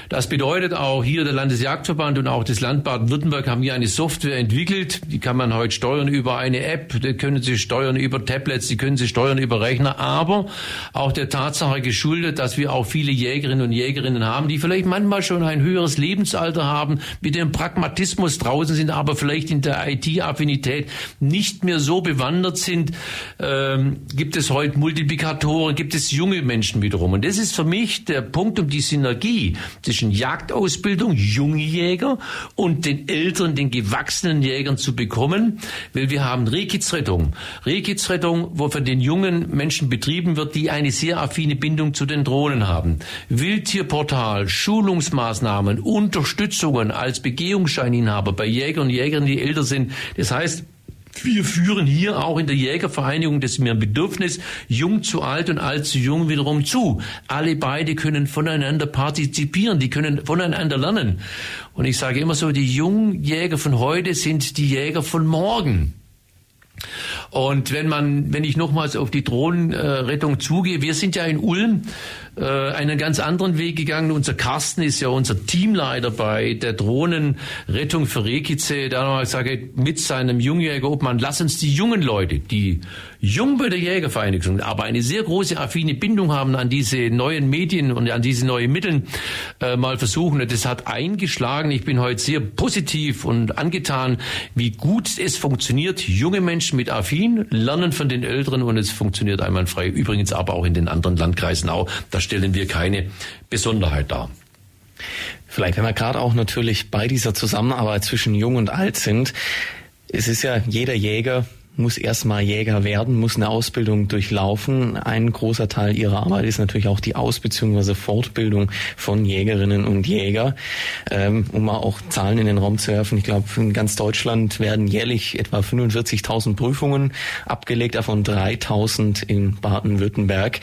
Das bedeutet auch hier der Landesjagdverband und auch das Land Baden-Württemberg haben hier eine Software entwickelt. Die kann man heute steuern über eine App, die können Sie steuern über Tablets, die können Sie steuern über Rechner, aber auch der Tatsache geschuldet, dass wir auch viele Jägerinnen und Jägerinnen haben, die vielleicht manchmal schon ein höheres Lebensalter haben, mit dem Pragmatismus draußen sind, aber vielleicht in der IT-Affinität nicht mehr so bewandert sind, ähm, gibt es heute Multiplikatoren, gibt es junge Menschen wiederum. Und das ist für mich der Punkt um die Synergie zwischen Jagdausbildung, Jungjäger und den älteren, den gewachsenen Jägern zu bekommen, weil wir haben Rehkitzrettung. Rehkitzrettung, wo von den jungen Menschen betrieben wird, die eine sehr affine Bindung zu den Drohnen haben. Wildtierportal, Schulungsmaßnahmen, Unterstützungen als Begehungsscheininhaber bei Jägern und Jägern, die älter sind. Das heißt, wir führen hier auch in der Jägervereinigung das mir ein Bedürfnis, jung zu alt und alt zu jung wiederum zu. Alle beide können voneinander partizipieren, die können voneinander lernen. Und ich sage immer so, die jungen Jäger von heute sind die Jäger von morgen. Und wenn man, wenn ich nochmals auf die Drohnenrettung zugehe, wir sind ja in Ulm einen ganz anderen Weg gegangen. Unser Carsten ist ja unser Teamleiter bei der Drohnenrettung für Rekice. Da haben wir gesagt, mit seinem Jungjäger Obmann, lass uns die jungen Leute, die jung Jägervereinigung, aber eine sehr große affine Bindung haben an diese neuen Medien und an diese neuen Mittel, äh, mal versuchen. Das hat eingeschlagen. Ich bin heute sehr positiv und angetan, wie gut es funktioniert. Junge Menschen mit affin lernen von den Älteren und es funktioniert einwandfrei. Übrigens aber auch in den anderen Landkreisen auch. Da stellen wir keine Besonderheit dar. Vielleicht, wenn wir gerade auch natürlich bei dieser Zusammenarbeit zwischen Jung und Alt sind, es ist ja jeder Jäger muss erstmal Jäger werden, muss eine Ausbildung durchlaufen. Ein großer Teil ihrer Arbeit ist natürlich auch die Aus- bzw. Fortbildung von Jägerinnen und Jäger. Ähm, um mal auch Zahlen in den Raum zu werfen, ich glaube, in ganz Deutschland werden jährlich etwa 45.000 Prüfungen abgelegt, davon 3.000 in Baden-Württemberg.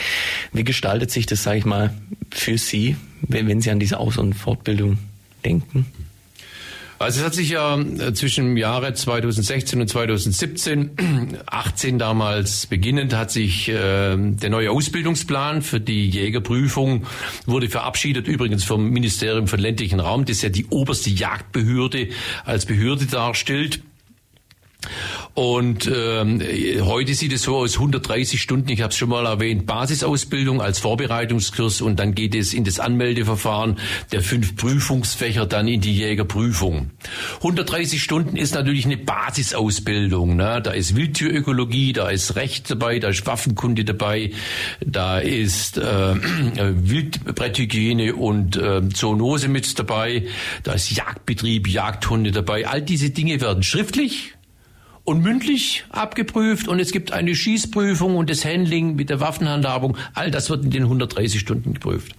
Wie gestaltet sich das, sage ich mal, für Sie, wenn Sie an diese Aus- und Fortbildung denken? Also es hat sich ja äh, zwischen dem Jahre 2016 und 2017, 18 damals beginnend, hat sich äh, der neue Ausbildungsplan für die Jägerprüfung wurde verabschiedet, übrigens vom Ministerium für ländlichen Raum, das ja die oberste Jagdbehörde als Behörde darstellt. Und ähm, heute sieht es so aus, 130 Stunden, ich habe es schon mal erwähnt, Basisausbildung als Vorbereitungskurs und dann geht es in das Anmeldeverfahren der fünf Prüfungsfächer dann in die Jägerprüfung. 130 Stunden ist natürlich eine Basisausbildung. Ne? Da ist Wildtierökologie, da ist Recht dabei, da ist Waffenkunde dabei, da ist äh, Wildbretthygiene und äh, Zoonose mit dabei, da ist Jagdbetrieb, Jagdhunde dabei. All diese Dinge werden schriftlich und mündlich abgeprüft und es gibt eine Schießprüfung und das Handling mit der Waffenhandhabung. All das wird in den 130 Stunden geprüft.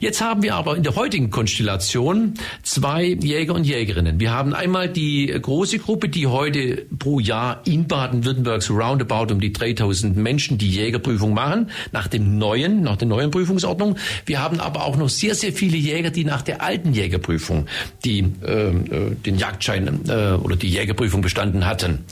Jetzt haben wir aber in der heutigen Konstellation zwei Jäger und Jägerinnen. Wir haben einmal die große Gruppe, die heute pro Jahr in Baden-Württemberg so roundabout um die 3000 Menschen die Jägerprüfung machen, nach dem neuen, nach der neuen Prüfungsordnung. Wir haben aber auch noch sehr, sehr viele Jäger, die nach der alten Jägerprüfung die, äh, äh den Jagdschein äh, oder die Jägerprüfung bestanden hatten.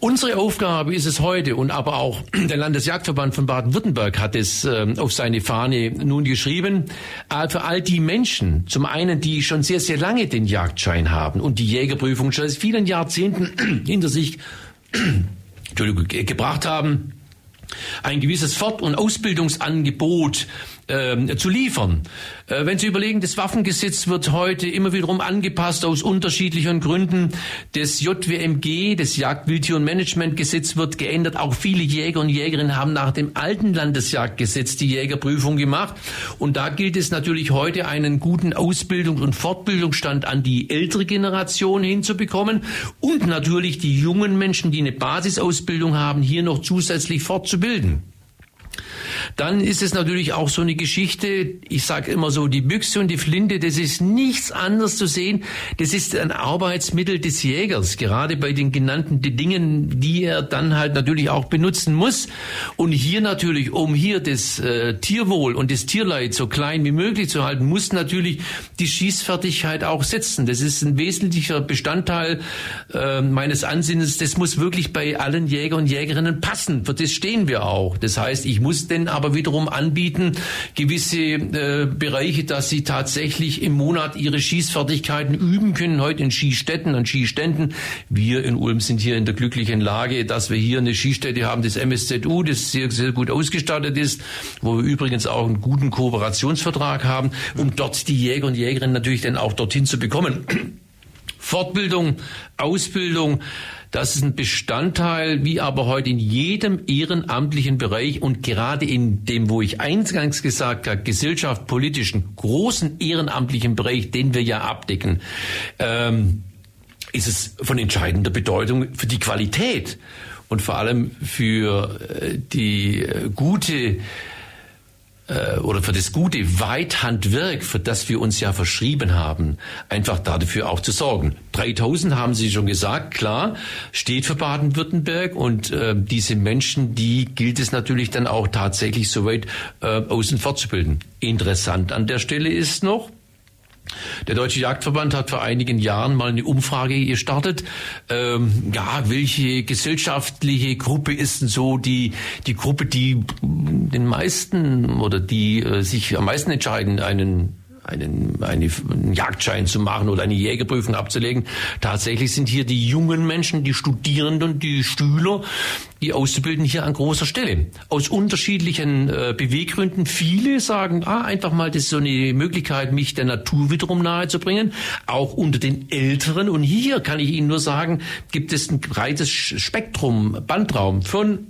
Unsere Aufgabe ist es heute und aber auch der Landesjagdverband von Baden-Württemberg hat es äh, auf seine Fahne nun geschrieben, äh, für all die Menschen, zum einen, die schon sehr, sehr lange den Jagdschein haben und die Jägerprüfung schon seit vielen Jahrzehnten hinter sich gebracht haben, ein gewisses Fort- und Ausbildungsangebot äh, zu liefern. Äh, wenn Sie überlegen, das Waffengesetz wird heute immer wiederum angepasst aus unterschiedlichen Gründen. Das JWMG, das Jagdwildtier- und Managementgesetz wird geändert. Auch viele Jäger und Jägerinnen haben nach dem alten Landesjagdgesetz die Jägerprüfung gemacht. Und da gilt es natürlich heute, einen guten Ausbildungs- und Fortbildungsstand an die ältere Generation hinzubekommen und natürlich die jungen Menschen, die eine Basisausbildung haben, hier noch zusätzlich fortzubilden. Dann ist es natürlich auch so eine Geschichte, ich sage immer so, die Büchse und die Flinte, das ist nichts anderes zu sehen. Das ist ein Arbeitsmittel des Jägers, gerade bei den genannten Dingen, die er dann halt natürlich auch benutzen muss. Und hier natürlich, um hier das äh, Tierwohl und das Tierleid so klein wie möglich zu halten, muss natürlich die Schießfertigkeit auch setzen. Das ist ein wesentlicher Bestandteil äh, meines Ansinnens. Das muss wirklich bei allen Jäger und Jägerinnen passen. Für das stehen wir auch. Das heißt, ich muss denn aber wiederum anbieten, gewisse äh, Bereiche, dass sie tatsächlich im Monat ihre Schießfertigkeiten üben können. Heute in Skistätten und Skiständen. Wir in Ulm sind hier in der glücklichen Lage, dass wir hier eine Skistätte haben, das MSZU, das sehr, sehr gut ausgestattet ist, wo wir übrigens auch einen guten Kooperationsvertrag haben, um dort die Jäger und Jägerinnen natürlich dann auch dorthin zu bekommen. Fortbildung, Ausbildung, das ist ein Bestandteil, wie aber heute in jedem ehrenamtlichen Bereich und gerade in dem, wo ich eingangs gesagt habe, gesellschaft, politischen, großen ehrenamtlichen Bereich, den wir ja abdecken, ähm, ist es von entscheidender Bedeutung für die Qualität und vor allem für äh, die äh, gute äh, oder für das gute Weithandwerk, für das wir uns ja verschrieben haben, einfach dafür auch zu sorgen. 3000 haben Sie schon gesagt, klar, steht für Baden-Württemberg und äh, diese Menschen, die gilt es natürlich dann auch tatsächlich soweit äh, außen fortzubilden. Interessant an der Stelle ist noch, der Deutsche Jagdverband hat vor einigen Jahren mal eine Umfrage gestartet. Ähm, ja, welche gesellschaftliche Gruppe ist denn so die, die Gruppe, die den meisten oder die äh, sich am meisten entscheiden, einen einen, einen Jagdschein zu machen oder eine Jägerprüfung abzulegen. Tatsächlich sind hier die jungen Menschen, die Studierenden die Schüler, die auszubilden hier an großer Stelle. Aus unterschiedlichen äh, Beweggründen. Viele sagen, ah, einfach mal, das ist so eine Möglichkeit, mich der Natur wiederum nahezubringen. Auch unter den Älteren. Und hier kann ich Ihnen nur sagen, gibt es ein breites Spektrum, Bandraum von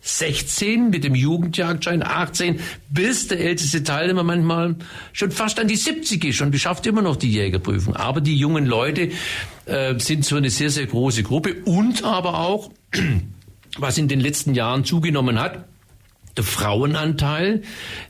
16 mit dem Jugendjagdschein, 18 bis der älteste Teilnehmer manchmal schon fast an die 70 ist und schafft immer noch die Jägerprüfung. Aber die jungen Leute äh, sind so eine sehr, sehr große Gruppe und aber auch, was in den letzten Jahren zugenommen hat, der Frauenanteil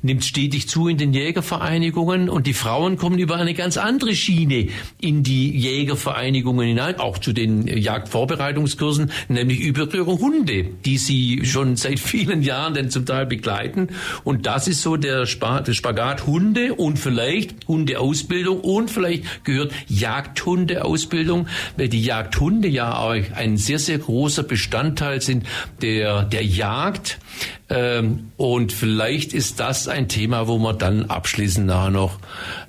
nimmt stetig zu in den Jägervereinigungen und die Frauen kommen über eine ganz andere Schiene in die Jägervereinigungen hinein, auch zu den Jagdvorbereitungskursen, nämlich über ihre Hunde, die sie schon seit vielen Jahren denn zum Teil begleiten. Und das ist so der, Spagat Hunde und vielleicht Hundeausbildung und vielleicht gehört Jagdhundeausbildung, weil die Jagdhunde ja auch ein sehr, sehr großer Bestandteil sind der, der Jagd und vielleicht ist das ein Thema, wo wir dann abschließend nachher noch,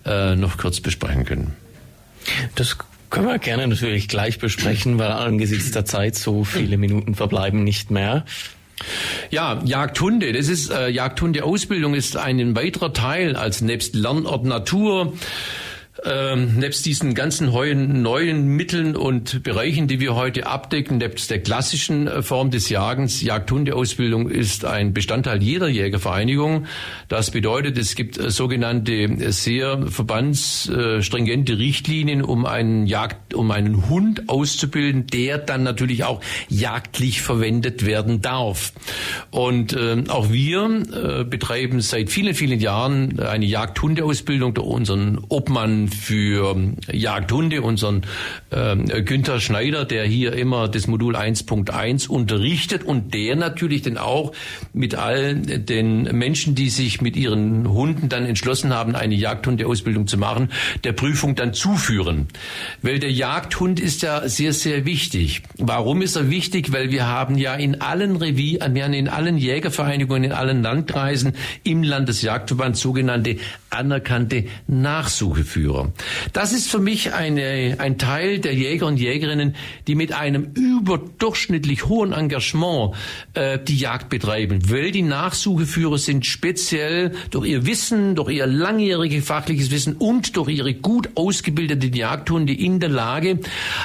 äh, noch kurz besprechen können. Das können wir gerne natürlich gleich besprechen, weil angesichts der Zeit so viele Minuten verbleiben nicht mehr. Ja, Jagdhunde, das ist äh, Jagdhundeausbildung ist ein weiterer Teil als nebst Lernort Natur ähm, nebst diesen ganzen neuen, neuen Mitteln und Bereichen, die wir heute abdecken, nebst der klassischen äh, Form des Jagens, Jagdhundeausbildung ist ein Bestandteil jeder Jägervereinigung. Das bedeutet, es gibt äh, sogenannte äh, sehr verbandsstringente Richtlinien, um einen Jagd, um einen Hund auszubilden, der dann natürlich auch jagdlich verwendet werden darf. Und äh, auch wir äh, betreiben seit vielen, vielen Jahren eine Jagdhundeausbildung durch unseren Obmann für Jagdhunde, unseren äh, Günther Schneider, der hier immer das Modul 1.1 unterrichtet und der natürlich dann auch mit all den Menschen, die sich mit ihren Hunden dann entschlossen haben, eine Jagdhundeausbildung zu machen, der Prüfung dann zuführen. Weil der Jagdhund ist ja sehr, sehr wichtig. Warum ist er wichtig? Weil wir haben ja in allen Revier, wir haben in allen Jägervereinigungen, in allen Landkreisen im Landesjagdverband sogenannte anerkannte Nachsucheführer. Das ist für mich eine, ein Teil der Jäger und Jägerinnen, die mit einem überdurchschnittlich hohen Engagement äh, die Jagd betreiben, weil die Nachsucheführer sind speziell durch ihr Wissen, durch ihr langjähriges fachliches Wissen und durch ihre gut ausgebildeten Jagdhunde in der Lage,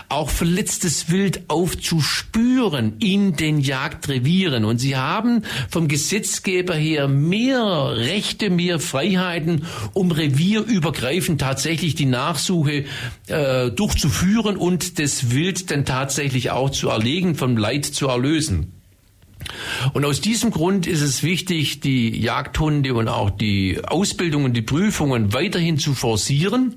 auch verletztes Wild aufzuspüren in den Jagdrevieren. Und sie haben vom Gesetzgeber her mehr Rechte, mehr Freiheiten um revierübergreifend tatsächlich die Nachsuche äh, durchzuführen und das Wild dann tatsächlich auch zu erlegen, vom Leid zu erlösen. Und aus diesem Grund ist es wichtig, die Jagdhunde und auch die Ausbildung und die Prüfungen weiterhin zu forcieren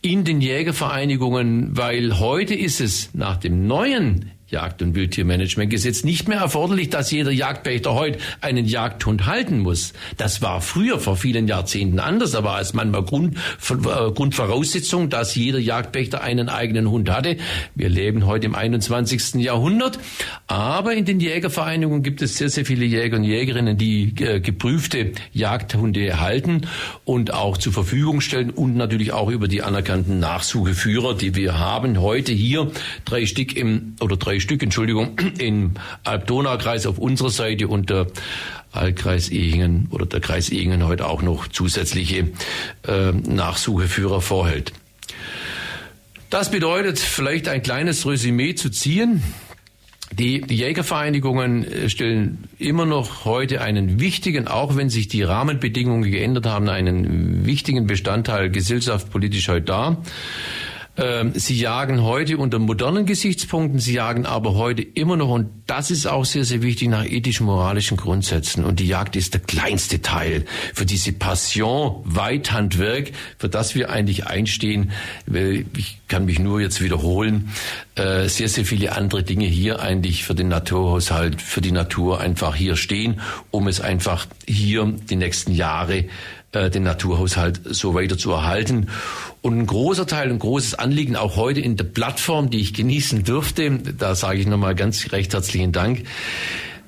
in den Jägervereinigungen, weil heute ist es nach dem neuen Jagd- und Wildtiermanagementgesetz nicht mehr erforderlich, dass jeder Jagdpächter heute einen Jagdhund halten muss. Das war früher vor vielen Jahrzehnten anders. War es manchmal Grund, äh, Grundvoraussetzung, dass jeder Jagdpächter einen eigenen Hund hatte. Wir leben heute im 21. Jahrhundert. Aber in den Jägervereinigungen gibt es sehr, sehr viele Jäger und Jägerinnen, die äh, geprüfte Jagdhunde erhalten und auch zur Verfügung stellen und natürlich auch über die anerkannten Nachsucheführer, die wir haben. Heute hier drei Stück im, oder drei drei Stück, Entschuldigung, im Alb-Donau-Kreis auf unserer Seite und der Altkreis Ehingen oder der Kreis Ehingen heute auch noch zusätzliche äh, Nachsucheführer vorhält. Das bedeutet, vielleicht ein kleines Resümee zu ziehen. Die, die Jägervereinigungen äh, stellen immer noch heute einen wichtigen, auch wenn sich die Rahmenbedingungen geändert haben, einen wichtigen Bestandteil gesellschaftspolitisch heute dar. Ähm, sie jagen heute unter modernen Gesichtspunkten, sie jagen aber heute immer noch, und das ist auch sehr, sehr wichtig, nach ethisch-moralischen Grundsätzen. Und die Jagd ist der kleinste Teil für diese Passion, Weithandwerk, für das wir eigentlich einstehen. Ich kann mich nur jetzt wiederholen, äh, sehr, sehr viele andere Dinge hier eigentlich für den Naturhaushalt, für die Natur einfach hier stehen, um es einfach hier die nächsten Jahre äh, den Naturhaushalt so weiter zu erhalten. Und ein großer Teil, ein großes Anliegen auch heute in der Plattform, die ich genießen durfte, da sage ich nochmal ganz recht herzlichen Dank,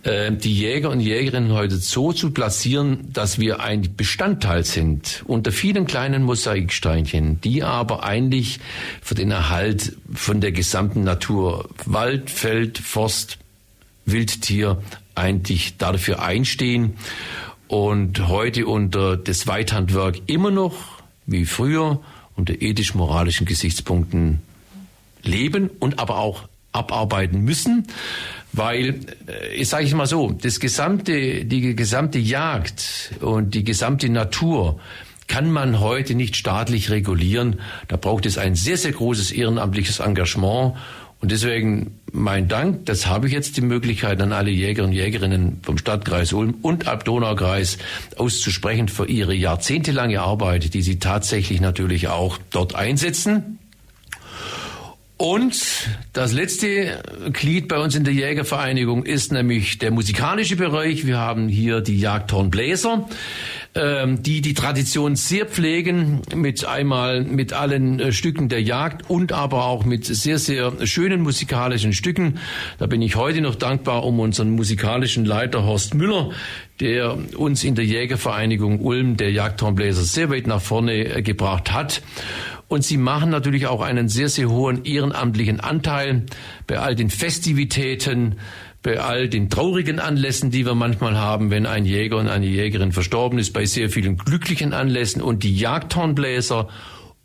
äh, die Jäger und Jägerinnen heute so zu platzieren, dass wir ein Bestandteil sind unter vielen kleinen Mosaiksteinchen, die aber eigentlich für den Erhalt von der gesamten Natur, Wald, Feld, Forst, Wildtier eigentlich dafür einstehen und heute unter das Weithandwerk immer noch, wie früher, unter ethisch-moralischen Gesichtspunkten leben und aber auch abarbeiten müssen, weil, äh, ich sage ich mal so, das gesamte, die gesamte Jagd und die gesamte Natur kann man heute nicht staatlich regulieren. Da braucht es ein sehr, sehr großes ehrenamtliches Engagement und deswegen mein Dank, das habe ich jetzt die Möglichkeit an alle Jäger und Jägerinnen vom Stadtkreis Ulm und Alb-Donau-Kreis auszusprechen für ihre jahrzehntelange Arbeit, die sie tatsächlich natürlich auch dort einsetzen. Und das letzte Glied bei uns in der Jägervereinigung ist nämlich der musikalische Bereich. Wir haben hier die Jagdhornbläser. Ähm, die die Tradition sehr pflegen, mit einmal mit allen äh, Stücken der Jagd und aber auch mit sehr, sehr schönen musikalischen Stücken. Da bin ich heute noch dankbar um unseren musikalischen Leiter Horst Müller, der uns in der Jägervereinigung Ulm, der Jagdhornbläser, sehr weit nach vorne äh, gebracht hat. Und sie machen natürlich auch einen sehr, sehr hohen ehrenamtlichen Anteil bei all den Festivitäten, bei all den traurigen Anlässen, die wir manchmal haben, wenn ein Jäger und eine Jägerin verstorben ist, bei sehr vielen glücklichen Anlässen. Und die Jagdhornbläser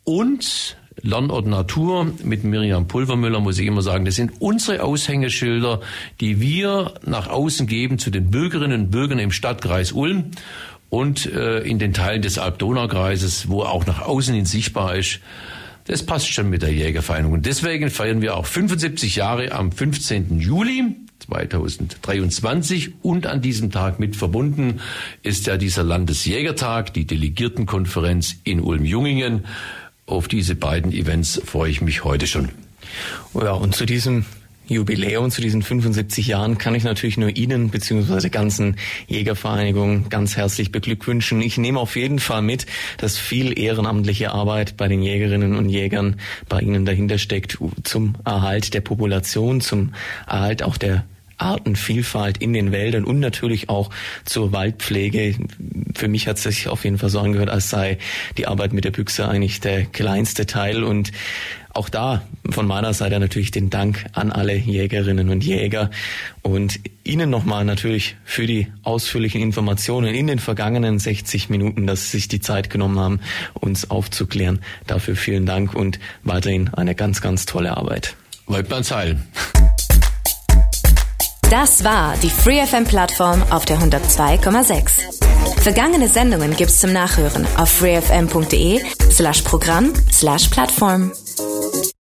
und Lernort Natur mit Miriam Pulvermüller, muss ich immer sagen, das sind unsere Aushängeschilder, die wir nach außen geben zu den Bürgerinnen und Bürgern im Stadtkreis Ulm und äh, in den Teilen des Alb-Donau-Kreises, wo auch nach außen hin sichtbar ist. Das passt schon mit der Jägervereinigung. Und deswegen feiern wir auch 75 Jahre am 15. Juli 2023 und an diesem Tag mit verbunden ist ja dieser Landesjägertag, die Delegiertenkonferenz in Ulm-Jungingen. Auf diese beiden Events freue ich mich heute schon. Ja, und zu diesem Jubiläum, zu diesen 75 Jahren, kann ich natürlich nur Ihnen bzw. der ganzen Jägervereinigung ganz herzlich beglückwünschen. Ich nehme auf jeden Fall mit, dass viel ehrenamtliche Arbeit bei den Jägerinnen und Jägern bei Ihnen dahinter steckt zum Erhalt der Population, zum Erhalt auch der Artenvielfalt in den Wäldern und natürlich auch zur Waldpflege. Für mich hat es sich auf jeden Fall so angehört, als sei die Arbeit mit der Büchse eigentlich der kleinste Teil und auch da von meiner Seite natürlich den Dank an alle Jägerinnen und Jäger und Ihnen nochmal natürlich für die ausführlichen Informationen in den vergangenen 60 Minuten, dass Sie sich die Zeit genommen haben, uns aufzuklären. Dafür vielen Dank und weiterhin eine ganz, ganz tolle Arbeit. Leutnant Seil. Das war die FreeFM-Plattform auf der 102,6. Vergangene Sendungen gibt's zum Nachhören auf freefm.de slash Programm slash Plattform. ¡Gracias!